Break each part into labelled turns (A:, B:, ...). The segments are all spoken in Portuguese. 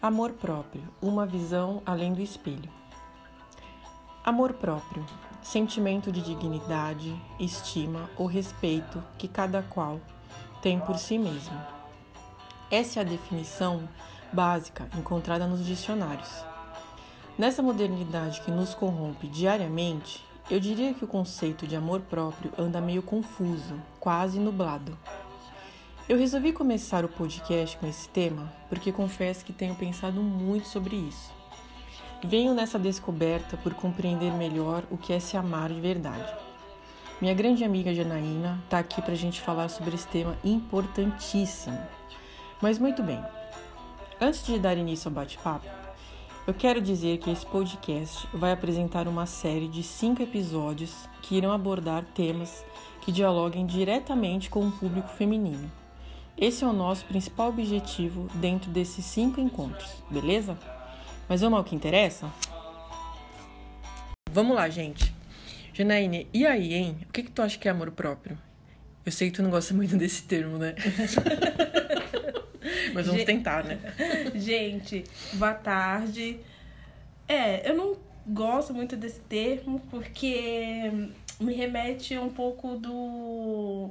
A: Amor próprio, uma visão além do espelho. Amor próprio, sentimento de dignidade, estima ou respeito que cada qual tem por si mesmo. Essa é a definição básica encontrada nos dicionários. Nessa modernidade que nos corrompe diariamente, eu diria que o conceito de amor próprio anda meio confuso, quase nublado. Eu resolvi começar o podcast com esse tema porque confesso que tenho pensado muito sobre isso. Venho nessa descoberta por compreender melhor o que é se amar de verdade. Minha grande amiga Janaína está aqui para a gente falar sobre esse tema importantíssimo. Mas muito bem, antes de dar início ao bate-papo, eu quero dizer que esse podcast vai apresentar uma série de cinco episódios que irão abordar temas que dialoguem diretamente com o público feminino. Esse é o nosso principal objetivo dentro desses cinco encontros, beleza? Mas vamos ao que interessa? Vamos lá, gente. Janaíne, e aí, hein? O que, que tu acha que é amor próprio? Eu sei que tu não gosta muito desse termo, né? Mas vamos tentar, né?
B: Gente, boa tarde. É, eu não gosto muito desse termo porque me remete um pouco do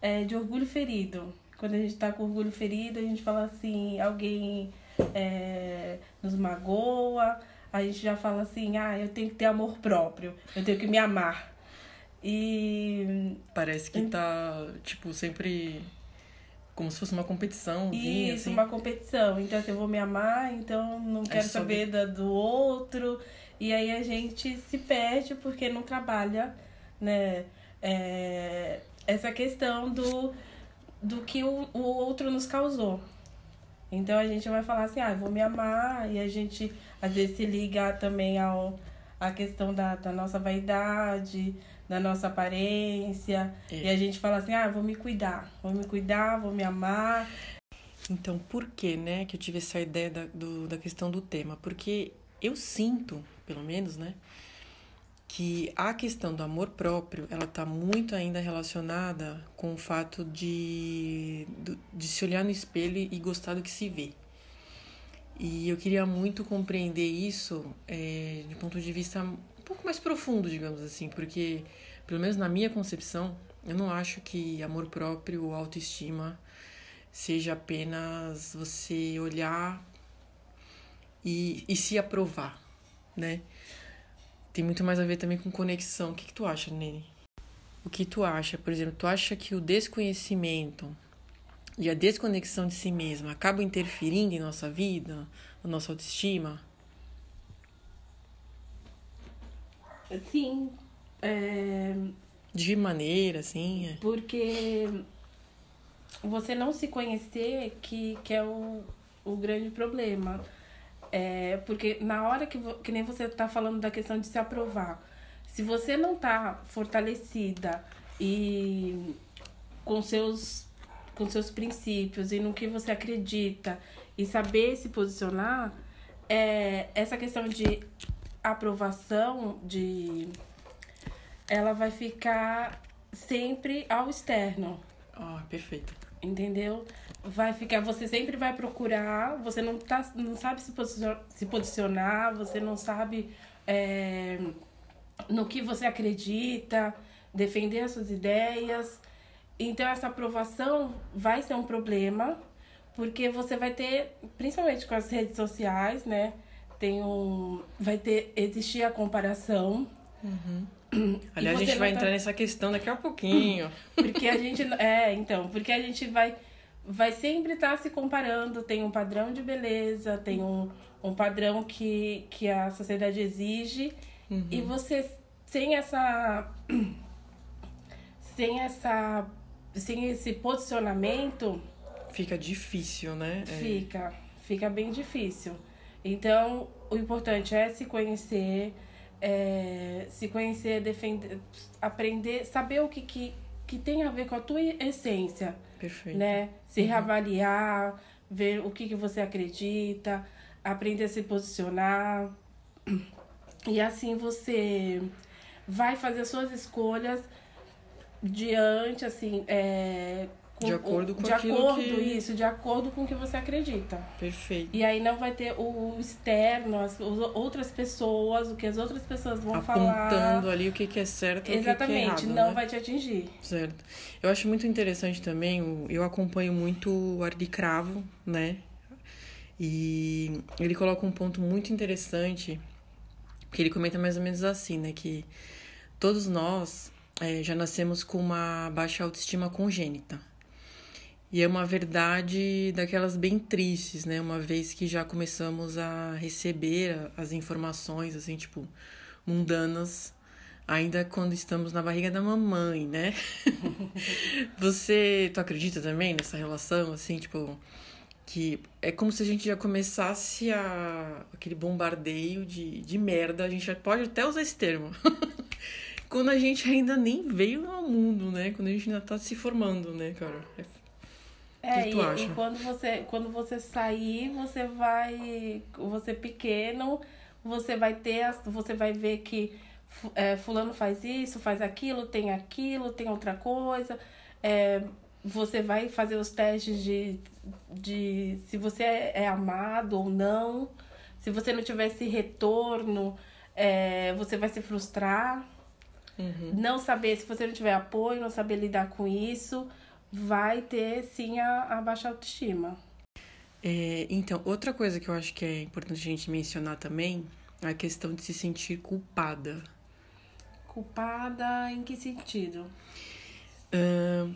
B: é, de orgulho ferido. Quando a gente tá com orgulho ferido, a gente fala assim, alguém é, nos magoa, a gente já fala assim, ah, eu tenho que ter amor próprio, eu tenho que me amar. E.
A: Parece que tá, tipo, sempre como se fosse uma competição.
B: Isso,
A: assim.
B: uma competição. Então, assim, eu vou me amar, então não quero saber da, do outro. E aí a gente se perde porque não trabalha, né? É, essa questão do do que o, o outro nos causou. Então a gente vai falar assim, ah, vou me amar, e a gente às vezes se liga também ao a questão da, da nossa vaidade, da nossa aparência. É. E a gente fala assim, ah, vou me cuidar, vou me cuidar, vou me amar.
A: Então, por que, né, que eu tive essa ideia da, do, da questão do tema? Porque eu sinto, pelo menos, né, que a questão do amor próprio ela está muito ainda relacionada com o fato de, de se olhar no espelho e gostar do que se vê. E eu queria muito compreender isso é, de ponto de vista um pouco mais profundo, digamos assim, porque, pelo menos na minha concepção, eu não acho que amor próprio ou autoestima seja apenas você olhar e, e se aprovar, né? Tem muito mais a ver também com conexão. O que, que tu acha, Nene? O que tu acha? Por exemplo, tu acha que o desconhecimento e a desconexão de si mesma acabam interferindo em nossa vida, na nossa autoestima?
B: Sim. É...
A: De maneira, assim?
B: É? Porque você não se conhecer que, que é o, o grande problema. É, porque na hora que, que nem você está falando da questão de se aprovar, se você não está fortalecida e com seus, com seus princípios e no que você acredita e saber se posicionar, é, essa questão de aprovação, de ela vai ficar sempre ao externo.
A: Ah, perfeito.
B: Entendeu? Vai ficar, você sempre vai procurar, você não, tá, não sabe se posicionar, se posicionar você não sabe é, no que você acredita, defender as suas ideias. Então essa aprovação vai ser um problema, porque você vai ter, principalmente com as redes sociais, né? Tem um. Vai ter. existir a comparação.
A: Uhum. Aliás, a gente vai tá... entrar nessa questão daqui a pouquinho.
B: Porque a gente. É, então, porque a gente vai vai sempre estar tá se comparando, tem um padrão de beleza, tem um, um padrão que, que a sociedade exige, uhum. e você sem essa sem essa sem esse posicionamento
A: fica difícil, né?
B: É. Fica, fica bem difícil. Então, o importante é se conhecer, é, se conhecer, defender, aprender, saber o que, que, que tem a ver com a tua essência.
A: Perfeito.
B: Né? Se uhum. reavaliar, ver o que, que você acredita, aprender a se posicionar. E assim você vai fazer suas escolhas diante, assim, é,
A: De acordo com
B: de
A: aquilo
B: acordo,
A: que-
B: isso, de acordo com o que você acredita.
A: Perfeito.
B: E aí não vai ter o externo, as, outras pessoas, o que as outras pessoas vão falar.
A: Apontando ali o que, que é certo e o que, que é
B: Exatamente,
A: errado,
B: não
A: né?
B: vai te atingir.
A: Certo. Eu acho muito interessante também, eu acompanho muito o Ardi Cravo, né? E ele coloca um ponto muito interessante, que ele comenta mais ou menos assim, né? Que todos nós eh, já nascemos com uma baixa autoestima congênita. E é uma verdade daquelas bem tristes, né? Uma vez que já começamos a receber as informações, assim, tipo, mundanas, ainda quando estamos na barriga da mamãe, né? Você, tu acredita também nessa relação, assim, tipo, que é como se a gente já começasse a aquele bombardeio de, de merda, a gente já pode até usar esse termo. quando a gente ainda nem veio ao mundo, né? Quando a gente ainda tá se formando, né, cara? É
B: É,
A: que tu
B: e,
A: acha?
B: e quando você quando você sair, você vai. Você pequeno, você vai ter. as- Você vai ver que é, fulano faz isso, faz aquilo, tem aquilo, tem outra coisa. É, você vai fazer os testes de, de se você é, é amado ou não. Se você não tiver esse retorno, é, você vai se frustrar
A: Uhum.
B: não saber, se você não tiver apoio, não saber lidar com isso, vai ter sim a, a baixa autoestima.
A: É, então, outra coisa que eu acho que é importante a gente mencionar também é a questão de se sentir culpada.
B: Culpada em que sentido?
A: Ahn,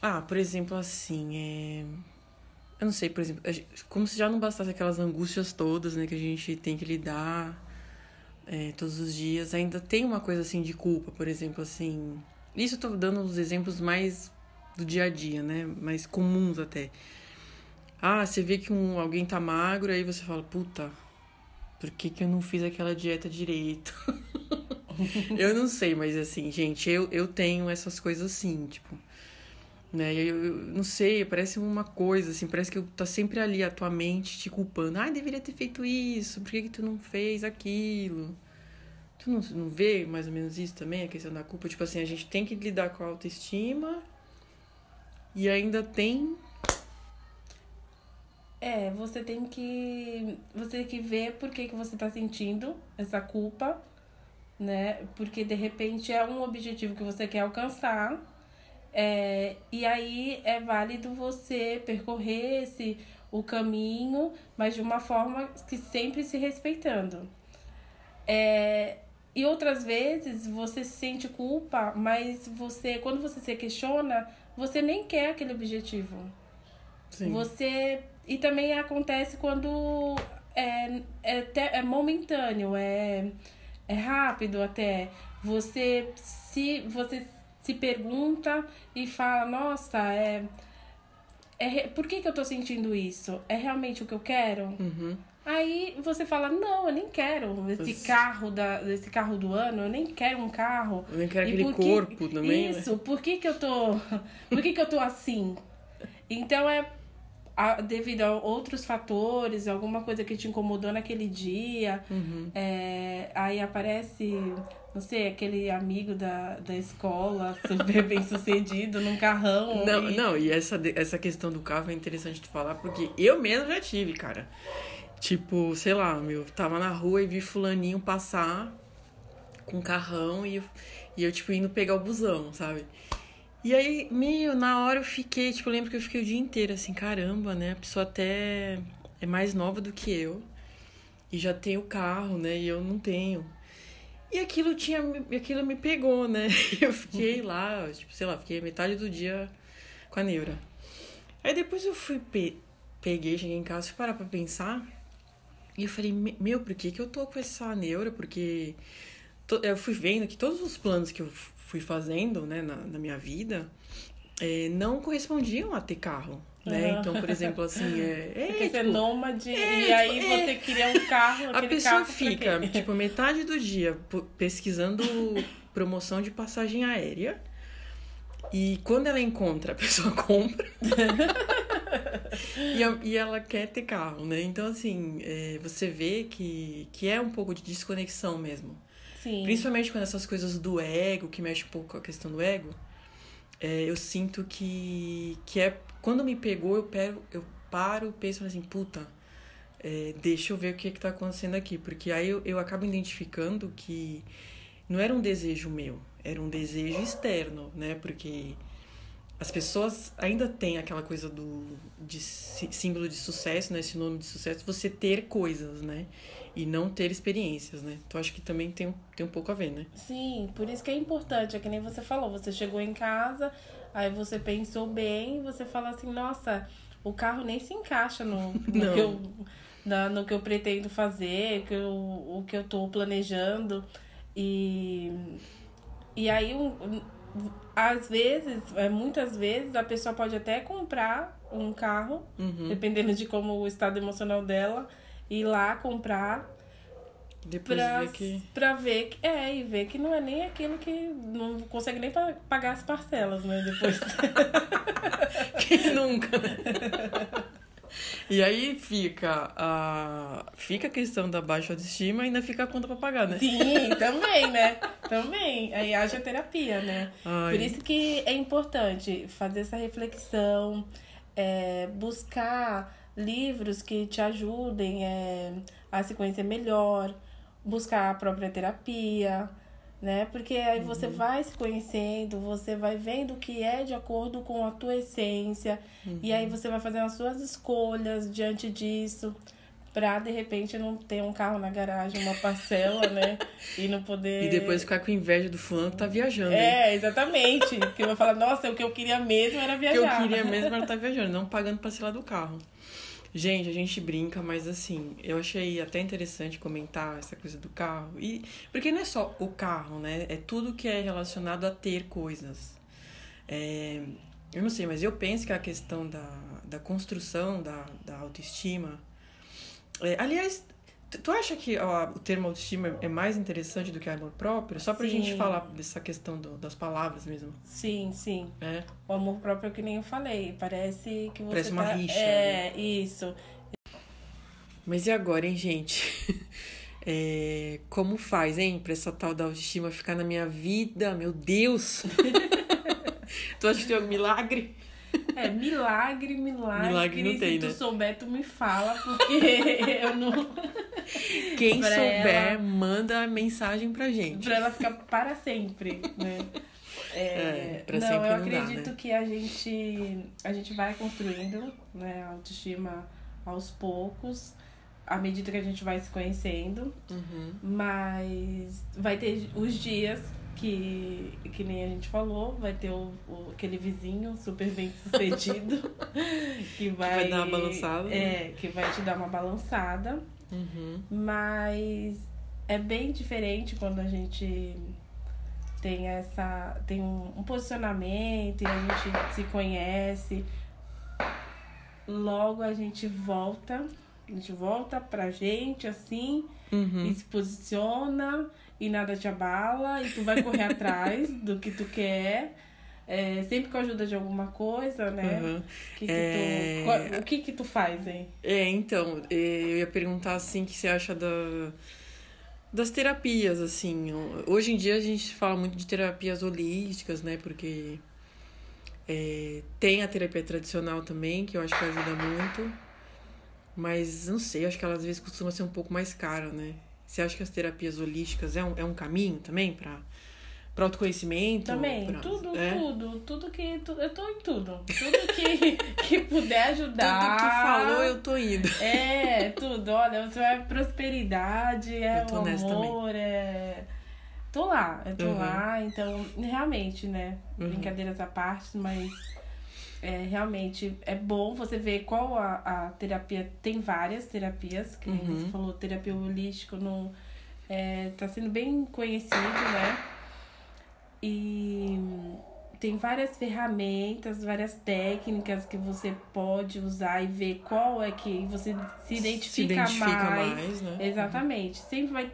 A: ah, por exemplo, assim, é... eu não sei, por exemplo, como se já não bastasse aquelas angústias todas, né, que a gente tem que lidar é, todos os dias, ainda tem uma coisa assim de culpa, por exemplo, assim. Isso eu tô dando os exemplos mais do dia a dia, né, mais comuns até. Ah, você vê que um, alguém tá magro, aí você fala, puta, por que, que eu não fiz aquela dieta direito? eu não sei, mas assim, gente, eu, eu tenho essas coisas assim, tipo. Né? Eu, eu não sei, parece uma coisa, assim, parece que tá sempre ali a tua mente te culpando. Ai, deveria ter feito isso, por que, que tu não fez aquilo? Tu não, não vê mais ou menos isso também, a questão da culpa? Tipo assim, a gente tem que lidar com a autoestima e ainda tem.
B: É, você tem que. Você tem que ver por que, que você tá sentindo essa culpa, né? Porque de repente é um objetivo que você quer alcançar. É, e aí é válido você percorrer esse, o caminho, mas de uma forma que sempre se respeitando. É, e outras vezes você sente culpa, mas você, quando você se questiona, você nem quer aquele objetivo.
A: Sim.
B: Você. E também acontece quando é, é, até- é momentâneo, é, é rápido até. Você se, você se pergunta e fala, nossa, é, é, por que, que eu tô sentindo isso? É realmente o que eu quero?
A: Uhum.
B: Aí você fala, não, eu nem quero esse carro da, esse carro do ano, eu nem quero um carro.
A: Eu nem quero
B: E
A: aquele
B: que-
A: corpo também, né?
B: Isso, por que que eu tô... Por que que eu tô assim? Então é a- devido a outros fatores, alguma coisa que te incomodou naquele dia.
A: Uhum.
B: é, aí aparece, não sei, aquele amigo da, da escola, super bem sucedido, num carrão.
A: Não,
B: e-
A: não, e essa, essa questão do carro é interessante de falar, porque eu mesmo já tive, cara. Tipo, sei lá, meu, tava na rua e vi fulaninho passar com um carrão e eu, e eu, tipo, indo pegar o busão, sabe? E aí, meu, na hora eu fiquei, tipo, eu lembro que eu fiquei o dia inteiro assim, caramba, né? A pessoa até é mais nova do que eu e já tem o carro, né? E eu não tenho. E aquilo tinha, aquilo me pegou, né? Eu fiquei lá, tipo, sei lá, fiquei metade do dia com a neura. Aí depois eu fui, pe peguei, cheguei em casa, fui parar pra pensar. E eu falei, "Me- meu, por que que eu tô com essa neura? Porque eu fui vendo que todos os planos que eu fui fazendo, né, na, na minha vida, eh, não correspondiam a ter carro, né?
B: Aham.
A: Então, por exemplo, assim, é... é,
B: Você
A: tipo,
B: nômade
A: é,
B: e aí
A: tipo, é.
B: você queria um carro,
A: a pessoa
B: carro
A: fica, tipo, metade do dia pesquisando promoção de passagem aérea. E quando ela encontra, a pessoa compra. e, a- e ela quer ter carro, né? Então, assim, é, você vê que, que é um pouco de desconexão mesmo.
B: Sim.
A: Principalmente quando essas coisas do ego, que mexe um pouco com a questão do ego, é, eu sinto que, que é. Quando me pegou, eu, pego, eu paro, penso assim, puta, é, deixa eu ver o que, que tá acontecendo aqui. Porque aí eu, eu acabo identificando que não era um desejo meu, era um desejo externo, né? Porque as pessoas ainda têm aquela coisa do de símbolo de sucesso, né? Sinônimo de sucesso, você ter coisas, né? E não ter experiências, né? Então acho que também tem, tem um pouco a ver, né?
B: Sim, por isso que é importante, é que nem você falou, você chegou em casa, aí você pensou bem, você fala assim, nossa, o carro nem se encaixa no, no que eu na, no que eu pretendo fazer, que eu, o que eu tô planejando. E, e aí um, às vezes, é, muitas vezes, a pessoa pode até comprar um carro, uhum. dependendo de como o estado emocional dela, ir lá comprar.
A: Depois
B: pra,
A: ver que.
B: Pra ver que. É, e ver que não é nem aquilo que. Não consegue nem pagar as parcelas, né? Depois.
A: Quem nunca? E aí fica a, fica a questão da baixa autoestima e ainda fica a conta pra pagar, né?
B: Sim, também, né? Também. Aí haja terapia, né? Ai. Por isso que é importante fazer essa reflexão, é, buscar livros que te ajudem é, a se conhecer melhor, buscar a própria terapia né? Porque aí uhum. você vai se conhecendo, você vai vendo o que é de acordo com a tua essência, uhum. e aí uhum. você vai fazendo as suas escolhas diante disso, pra de repente não ter um carro na garagem, uma parcela, né? E não poder.
A: E depois ficar com inveja do fulano que tá viajando.
B: É, hein? exatamente. que vai falar, nossa, o que eu queria mesmo era viajar.
A: O que eu queria mesmo era estar tá viajando, não pagando parcela do carro. Gente, a gente brinca, mas assim, eu achei até interessante comentar essa coisa do carro. E porque não é só o carro, né? É tudo que é relacionado a ter coisas. É, eu não sei, mas eu penso que a questão da, da construção da, da autoestima. É, aliás, Tu acha que ó, o termo autoestima é mais interessante do que amor próprio? Só pra sim. gente falar dessa questão do, das palavras mesmo.
B: Sim, sim.
A: É.
B: O amor próprio é que nem eu falei. Parece que você.
A: Parece uma
B: tá...
A: rixa.
B: É, né? isso.
A: Mas e agora, hein, gente? É, como faz, hein, pra essa tal da autoestima ficar na minha vida? Meu Deus! tu acha que tem algum milagre?
B: É, milagre, milagre.
A: Milagre não tem,
B: Se tu
A: né?
B: souber, tu me fala, porque eu não.
A: Quem pra souber, ela... manda mensagem pra gente.
B: Pra ela ficar para sempre, né? É, é pra não, sempre eu não acredito dá, né? que a gente, a gente vai construindo né, a autoestima aos poucos, à medida que a gente vai se conhecendo.
A: Uhum.
B: Mas vai ter os dias que, que nem a gente falou, vai ter o, o aquele vizinho super bem sucedido que vai,
A: que vai dar uma balançada.
B: É, né? que vai te dar uma balançada.
A: Uhum.
B: Mas é bem diferente quando a gente tem essa. tem um, um posicionamento e a gente se conhece. Logo a gente volta, a gente volta pra gente assim
A: uhum.
B: e se posiciona e nada te abala e tu vai correr atrás do que tu quer. É, sempre com a ajuda de alguma coisa, né?
A: Uhum.
B: Que que é... tu, o que que tu faz, hein?
A: É, então, é, eu ia perguntar assim, o que você acha da, das terapias, assim. Hoje em dia a gente fala muito de terapias holísticas, né? Porque é, tem a terapia tradicional também, que eu acho que ajuda muito. Mas não sei, acho que ela às vezes costuma ser um pouco mais cara, né? Você acha que as terapias holísticas é um, é um caminho também para para autoconhecimento?
B: Também,
A: pra,
B: tudo,
A: é?
B: tudo, tudo que. Tu, eu tô em tudo. Tudo que, que puder ajudar.
A: Tudo que falou, eu tô indo.
B: É, tudo. Olha, você vai prosperidade, é
A: eu tô
B: o amor, é. Tô lá, eu tô
A: Uhum.
B: lá, então, realmente, né?
A: Uhum.
B: Brincadeiras à parte, mas é, realmente é bom você ver qual a, a terapia. Tem várias terapias, que
A: Uhum.
B: você falou, terapia holística não, é, tá sendo bem conhecido, né? E tem várias ferramentas, várias técnicas que você pode usar e ver qual é que você se identifica,
A: Se identifica
B: mais.
A: mais, né?
B: Exatamente. Sempre vai,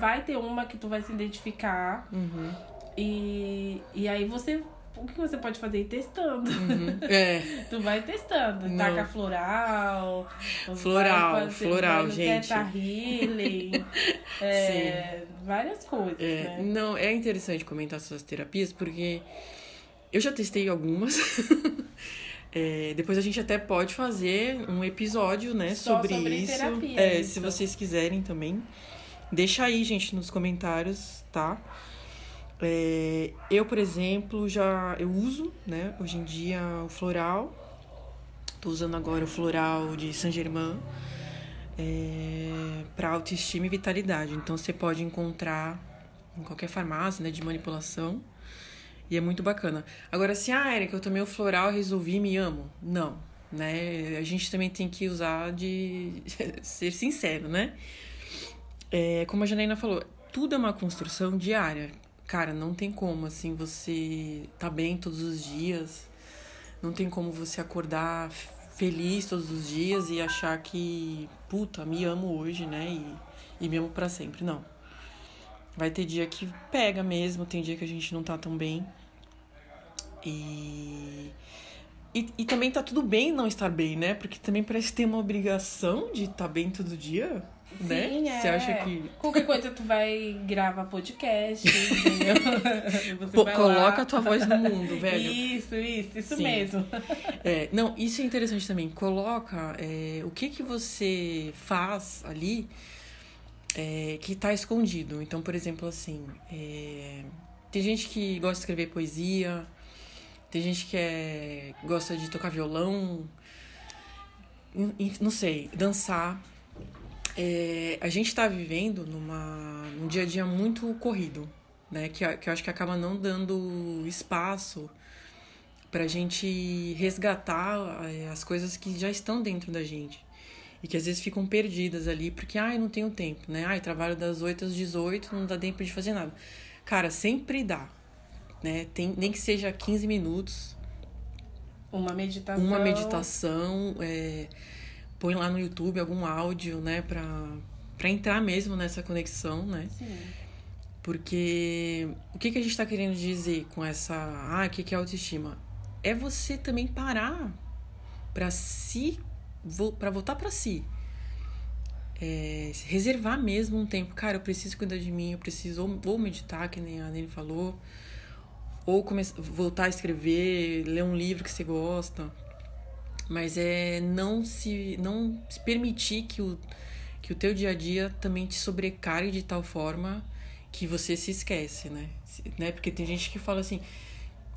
B: vai ter uma que tu vai se identificar.
A: Uhum.
B: E, e aí você. O que você pode fazer? Ir testando.
A: Uhum. É.
B: Tu vai testando.
A: Não.
B: Taca floral.
A: Floral,
B: fazer-
A: floral, gente.
B: Teta healing. é, várias coisas,
A: É,
B: né?
A: não, é interessante comentar suas terapias porque eu já testei algumas. É, depois a gente até pode fazer um episódio, né, sobre, sobre, isso. Terapia, é, isso. se vocês quiserem também. Deixa aí, gente, nos comentários, tá? É, eu, por exemplo, já eu uso, né, hoje em dia o floral. Tô usando agora o floral de Saint Germain é, para autoestima e vitalidade. Então você pode encontrar em qualquer farmácia, né, de manipulação. E é muito bacana. Agora, assim, ah, Erika, eu tomei o floral, resolvi, me amo. Não, né? A gente também tem que usar de ser sincero, né? É, como a Janaína falou, tudo é uma construção diária. Cara, não tem como, assim, você tá bem todos os dias. Não tem como você acordar feliz todos os dias e achar que, puta, me amo hoje, né? E, e me amo para sempre. Não. Vai ter dia que pega mesmo, tem dia que a gente não tá tão bem. E, e, e, também tá tudo bem não estar bem, né? Porque também parece tem uma obrigação de estar tá bem todo dia. Sim, né?
B: É. Você acha que. Qualquer coisa tu vai gravar podcast, entendeu?
A: Pô, coloca lá. a tua voz no mundo, velho.
B: Isso, isso, isso Sim. mesmo.
A: É, não, isso é interessante também. Coloca é, o que que você faz ali é, que tá escondido. Então, por exemplo, assim, é, tem gente que gosta de escrever poesia, tem gente que é, gosta de tocar violão, não sei, dançar. É, a gente está vivendo numa, num dia a dia muito corrido, né? Que, que eu acho que acaba não dando espaço para a gente resgatar é, as coisas que já estão dentro da gente e que às vezes ficam perdidas ali porque ai não tenho tempo, né? Ai trabalho das 8 às 18, não dá tempo de fazer nada. Cara, sempre dá né? Tem, nem que seja 15 minutos.
B: Uma meditação.
A: Uma meditação. É, põe lá no YouTube algum áudio, né? Pra, pra entrar mesmo nessa conexão, né?
B: Sim.
A: Porque o que, que a gente está querendo dizer com essa. Ah, o que, que é autoestima? É você também parar para si. para voltar para si. É, reservar mesmo um tempo. Cara, eu preciso cuidar de mim, eu preciso. Vou meditar, que nem a Nene falou ou começar, voltar a escrever, ler um livro que você gosta. Mas é não se não se permitir que o que o teu dia a dia também te sobrecargue de tal forma que você se esquece, né? né? Porque tem gente que fala assim,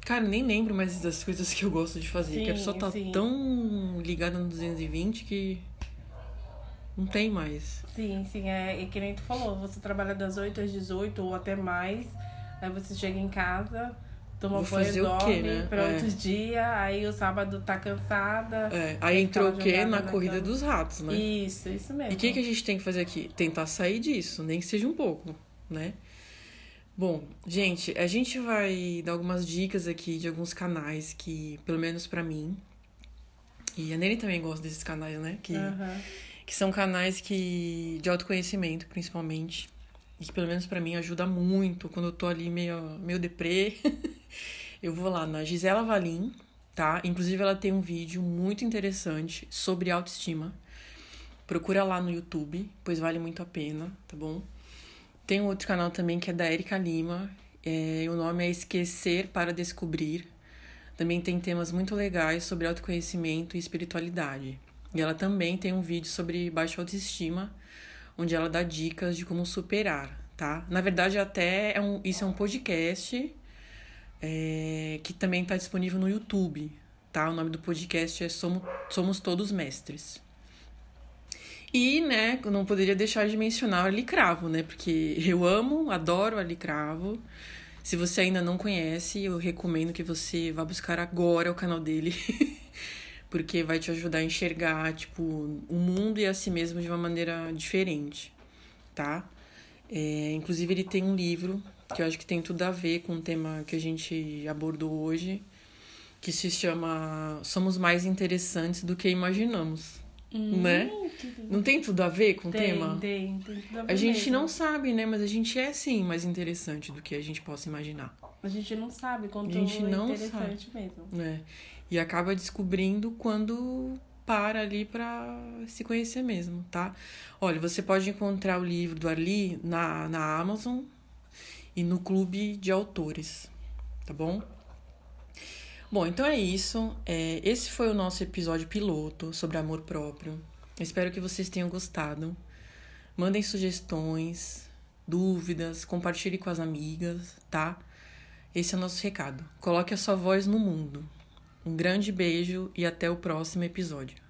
A: cara, nem lembro mais das coisas que eu gosto de fazer, sim, que a pessoa tá sim. tão ligada no 220 que não tem mais.
B: Sim, sim, é, e que nem tu falou, você trabalha das 8 às 18 ou até mais, aí você chega em casa, toma Vou banho, dorme, quê, né? pra é. outro dia, aí o sábado tá cansada.
A: É. Aí entrou o quê? Na corrida dos ratos, né?
B: Isso, isso mesmo.
A: E o que, que a gente tem que fazer aqui? Tentar sair disso, nem que seja um pouco, né? Bom, gente, a gente vai dar algumas dicas aqui de alguns canais que, pelo menos para mim, e a Nene também gosta desses canais, né? Que, uhum. que são canais que de autoconhecimento, principalmente. E que pelo menos para mim ajuda muito quando eu tô ali meio, meio deprê. eu vou lá na Gisela Valim, tá? Inclusive ela tem um vídeo muito interessante sobre autoestima. Procura lá no YouTube, pois vale muito a pena, tá bom? Tem outro canal também que é da Erika Lima. É, o nome é Esquecer para Descobrir. Também tem temas muito legais sobre autoconhecimento e espiritualidade. E ela também tem um vídeo sobre baixa autoestima onde ela dá dicas de como superar, tá? Na verdade, até é um, isso é um podcast é, que também está disponível no YouTube, tá? O nome do podcast é Somos, Somos Todos Mestres. E, né, não poderia deixar de mencionar o Alicravo, né? Porque eu amo, adoro o Alicravo. Se você ainda não conhece, eu recomendo que você vá buscar agora o canal dele. porque vai te ajudar a enxergar, tipo, o mundo e a si mesmo de uma maneira diferente, tá? É, inclusive, ele tem um livro que eu acho que tem tudo a ver com o tema que a gente abordou hoje, que se chama Somos Mais Interessantes do que Imaginamos. Hum, né? Não tem tudo a ver com o tema?
B: Tem, tem tudo a ver.
A: A gente mesmo. não sabe, né? Mas a gente é sim mais interessante do que a gente possa imaginar.
B: A gente não sabe quanto a gente não interessante sabe. mesmo.
A: É. E acaba descobrindo quando para ali para se conhecer mesmo, tá? Olha, você pode encontrar o livro do Arli na, na Amazon e no clube de autores, tá bom? Bom, então é isso. É, esse foi o nosso episódio piloto sobre amor próprio. Espero que vocês tenham gostado. Mandem sugestões, dúvidas, compartilhe com as amigas, tá? Esse é o nosso recado. Coloque a sua voz no mundo. Um grande beijo e até o próximo episódio.